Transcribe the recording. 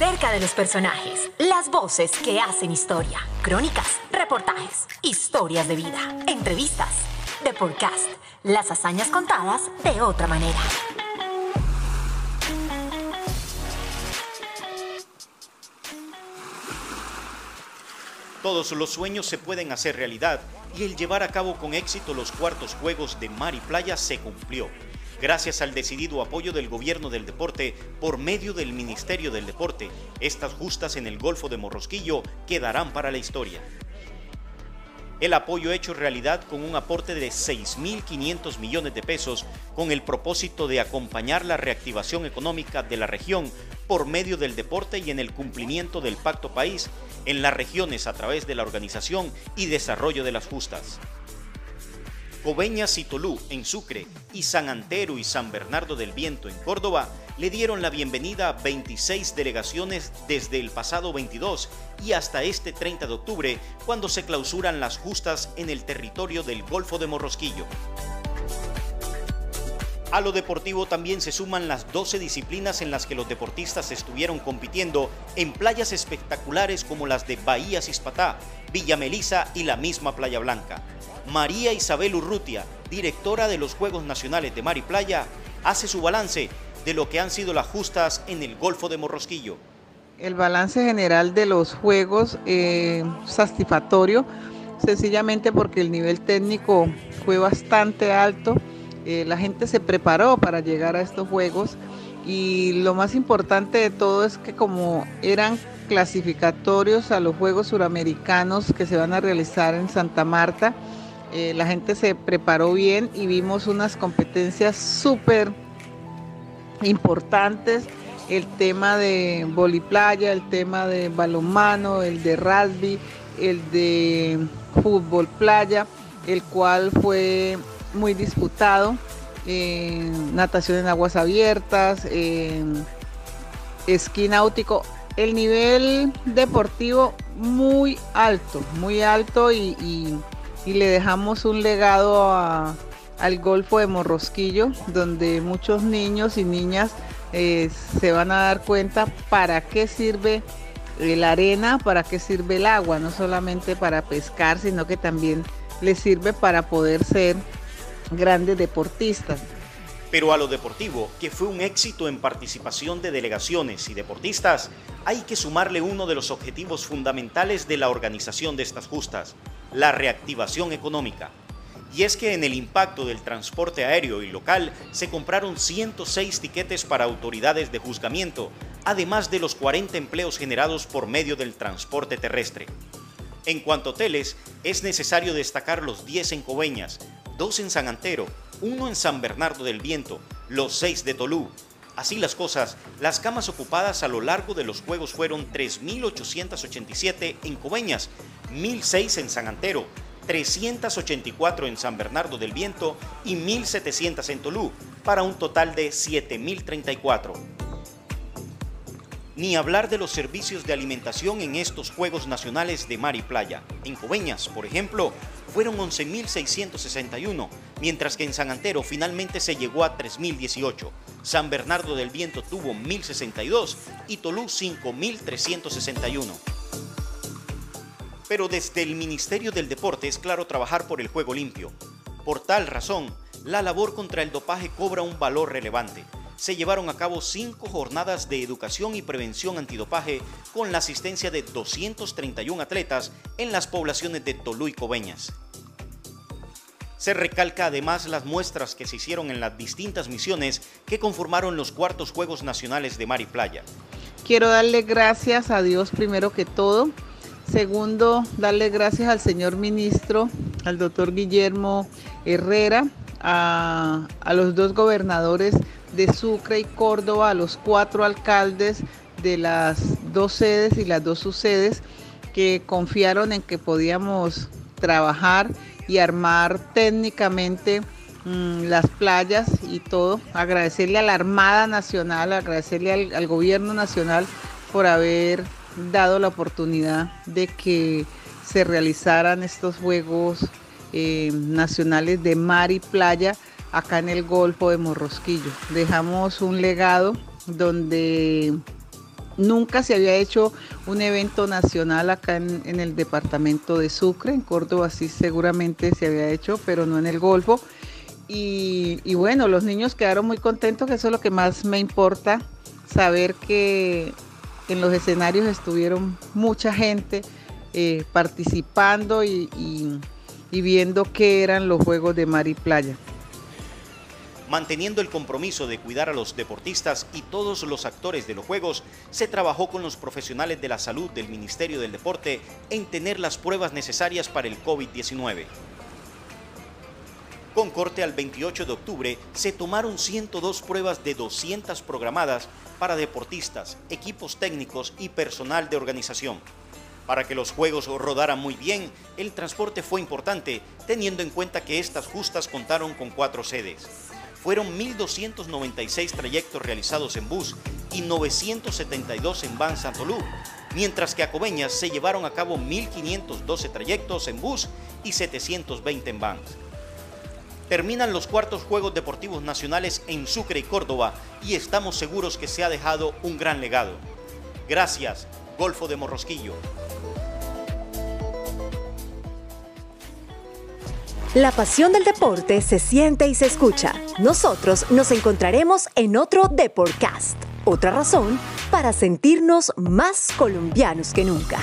Más cerca de los personajes, las voces que hacen historia, crónicas, reportajes, historias de vida, entrevistas, de podcast, las hazañas contadas de otra manera. Todos los sueños se pueden hacer realidad y el llevar a cabo con éxito los cuartos juegos de mar y playa se cumplió Gracias al decidido apoyo del gobierno del deporte por medio del Ministerio del Deporte, estas justas en el Golfo de Morrosquillo quedarán para la historia. El apoyo hecho realidad con un aporte de 6.500 millones de pesos con el propósito de acompañar la reactivación económica de la región por medio del deporte y en el cumplimiento del Pacto País en las regiones a través de la organización y desarrollo de las justas. Coveñas y Tolú en Sucre y San Antero y San Bernardo del Viento en Córdoba le dieron la bienvenida a 26 delegaciones desde el pasado 22 y hasta este 30 de octubre cuando se clausuran las justas en el territorio del Golfo de Morrosquillo. A lo deportivo también se suman las 12 disciplinas en las que los deportistas estuvieron compitiendo en playas espectaculares como las de Bahía Cispatá, Villa Melisa y la misma Playa Blanca. María Isabel Urrutia, directora de los Juegos Nacionales de Mar y Playa, hace su balance de lo que han sido las justas en el Golfo de Morrosquillo. El balance general de los Juegos eh, satisfactorio, sencillamente porque el nivel técnico fue bastante alto. Eh, la gente se preparó para llegar a estos Juegos y lo más importante de todo es que como eran clasificatorios a los Juegos Suramericanos que se van a realizar en Santa Marta, eh, la gente se preparó bien y vimos unas competencias súper importantes. El tema de voliplaya, el tema de balonmano, el de rugby, el de fútbol playa, el cual fue muy disputado. natación en aguas abiertas, esquí náutico. El nivel deportivo muy alto, muy alto y y le dejamos un legado al Golfo de Morrosquillo, donde muchos niños y niñas eh, se van a dar cuenta para qué sirve la arena, para qué sirve el agua, no solamente para pescar, sino que también les sirve para poder ser grandes deportistas. Pero a lo deportivo, que fue un éxito en participación de delegaciones y deportistas, hay que sumarle uno de los objetivos fundamentales de la organización de estas justas, la reactivación económica. Y es que en el impacto del transporte aéreo y local se compraron 106 tiquetes para autoridades de juzgamiento, además de los 40 empleos generados por medio del transporte terrestre. En cuanto a hoteles, es necesario destacar los 10 en Coveñas, 2 en San Antero, 1 en San Bernardo del Viento, los 6 de Tolú. Así las cosas, las camas ocupadas a lo largo de los Juegos fueron 3.887 en Coveñas, 1.006 en San Antero, 384 en San Bernardo del Viento y 1.700 en Tolú, para un total de 7.034. Ni hablar de los servicios de alimentación en estos Juegos Nacionales de Mar y Playa. En Coveñas, por ejemplo, fueron 11.661, mientras que en San Antero finalmente se llegó a 3.018. San Bernardo del Viento tuvo 1.062 y Tolú 5.361 pero desde el Ministerio del Deporte es claro trabajar por el juego limpio. Por tal razón, la labor contra el dopaje cobra un valor relevante. Se llevaron a cabo cinco jornadas de educación y prevención antidopaje con la asistencia de 231 atletas en las poblaciones de Tolú y Coveñas. Se recalca además las muestras que se hicieron en las distintas misiones que conformaron los cuartos Juegos Nacionales de Mar y Playa. Quiero darle gracias a Dios primero que todo Segundo, darle gracias al señor ministro, al doctor Guillermo Herrera, a, los dos gobernadores de Sucre y Córdoba, a los cuatro alcaldes de las dos sedes y las dos subsedes que confiaron en que podíamos trabajar y armar técnicamente mm, las playas y todo. Agradecerle a la Armada Nacional, agradecerle al gobierno nacional por haber dado la oportunidad de que se realizaran estos Juegos eh, Nacionales de Mar y Playa acá en el Golfo de Morrosquillo. Dejamos un legado donde Nunca se había hecho un evento nacional acá en, el departamento de Sucre, en Córdoba sí seguramente se había hecho, pero no en el Golfo. Y, bueno, los niños quedaron muy contentos, que eso es lo que más me importa, saber que en los escenarios estuvieron mucha gente eh, participando y, y viendo qué eran los Juegos de Mar y Playa manteniendo el compromiso de cuidar a los deportistas y todos los actores de los Juegos, se trabajó con los profesionales de la salud del Ministerio del Deporte en tener las pruebas necesarias para el COVID-19. Con corte al 28 de octubre, se tomaron 102 pruebas de 200 programadas para deportistas, equipos técnicos y personal de organización. Para que los juegos rodaran muy bien, el transporte fue importante, teniendo en cuenta que estas justas contaron con cuatro sedes fueron 1.296 trayectos realizados en bus y 972 en van Santolú, mientras que a Coveñas se llevaron a cabo 1.512 trayectos en bus y 720 en van. Terminan los cuartos Juegos Deportivos Nacionales en Sucre y Córdoba y estamos seguros que se ha dejado un gran legado. Gracias, Golfo de Morrosquillo. La pasión del deporte se siente y se escucha. Nosotros nos encontraremos en otro Deportcast. Otra razón para sentirnos más colombianos que nunca.